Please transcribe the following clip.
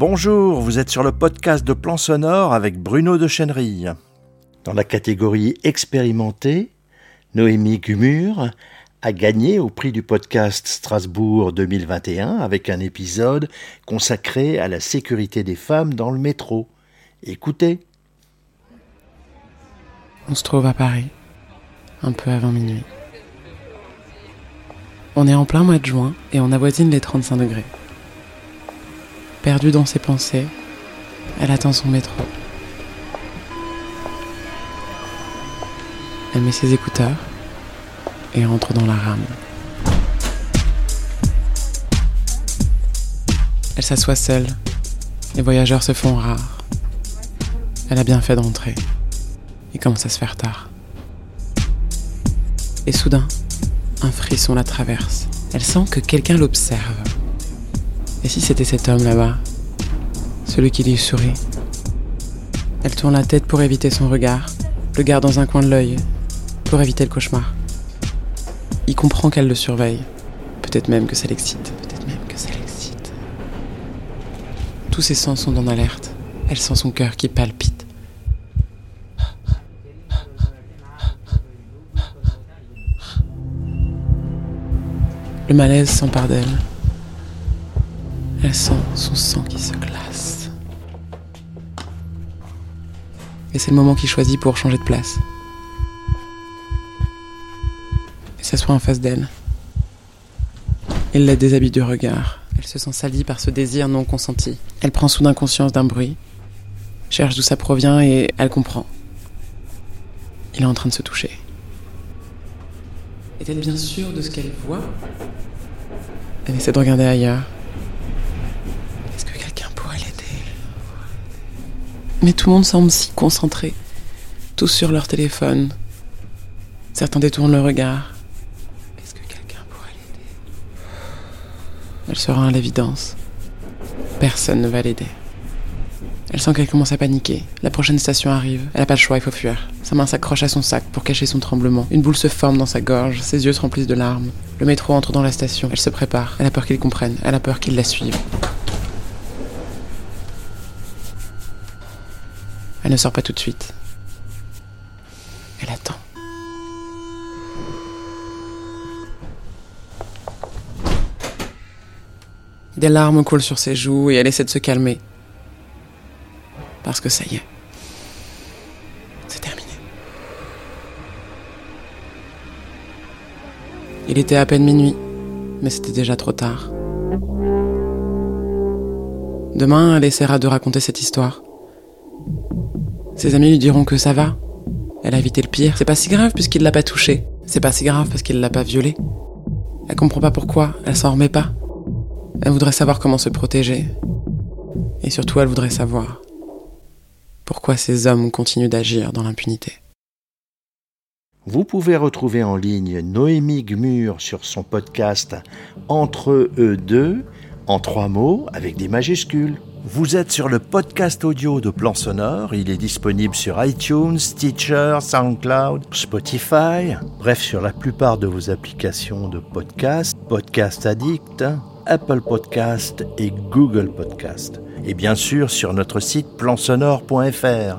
Bonjour, vous êtes sur le podcast de Plan Sonore avec Bruno de Chenerille. Dans la catégorie expérimenté, Noémie Gumur a gagné au prix du podcast Strasbourg 2021 avec un épisode consacré à la sécurité des femmes dans le métro. Écoutez. On se trouve à Paris, un peu avant minuit. On est en plein mois de juin et on avoisine les 35 degrés. Perdue dans ses pensées, elle attend son métro. Elle met ses écouteurs et entre dans la rame. Elle s'assoit seule. Les voyageurs se font rares. Elle a bien fait d'entrer. Il commence à se faire tard. Et soudain, un frisson la traverse. Elle sent que quelqu'un l'observe. Et si c'était cet homme là-bas Celui qui lui sourit Elle tourne la tête pour éviter son regard, le garde dans un coin de l'œil, pour éviter le cauchemar. Il comprend qu'elle le surveille. Peut-être même que ça l'excite. Peut-être même que ça l'excite. Tous ses sens sont en alerte. Elle sent son cœur qui palpite. Le malaise s'empare d'elle. Elle sent son sang qui se glace. Et c'est le moment qu'il choisit pour changer de place. Et s'assoit en face d'elle. Il la déshabille du regard. Elle se sent salie par ce désir non consenti. Elle prend soudain conscience d'un bruit, cherche d'où ça provient et elle comprend. Il est en train de se toucher. Est-elle bien sûre de ce qu'elle voit? Elle essaie de regarder ailleurs. Mais tout le monde semble si concentré, tous sur leur téléphone. Certains détournent le regard. Est-ce que quelqu'un pourrait l'aider? Elle se rend à l'évidence. Personne ne va l'aider. Elle sent qu'elle commence à paniquer. La prochaine station arrive. Elle n'a pas le choix, il faut fuir. Sa main s'accroche à son sac pour cacher son tremblement. Une boule se forme dans sa gorge, ses yeux se remplissent de larmes. Le métro entre dans la station. Elle se prépare. Elle a peur qu'il comprenne. Elle a peur qu'il la suive. Elle ne sort pas tout de suite. Elle attend. Des larmes coulent sur ses joues et elle essaie de se calmer. Parce que ça y est. C'est terminé. Il était à peine minuit, mais c'était déjà trop tard. Demain, elle essaiera de raconter cette histoire. Ses amis lui diront que ça va. Elle a évité le pire. C'est pas si grave puisqu'il l'a pas touchée. C'est pas si grave parce qu'il l'a pas violée. Elle comprend pas pourquoi, elle s'en remet pas. Elle voudrait savoir comment se protéger. Et surtout, elle voudrait savoir pourquoi ces hommes continuent d'agir dans l'impunité. Vous pouvez retrouver en ligne Noémie Gmur sur son podcast Entre eux deux, en trois mots, avec des majuscules. Vous êtes sur le podcast audio de Plan Sonore. Il est disponible sur iTunes, Stitcher, SoundCloud, Spotify, bref, sur la plupart de vos applications de podcast, Podcast Addict, Apple Podcast et Google Podcast. Et bien sûr sur notre site plansonore.fr.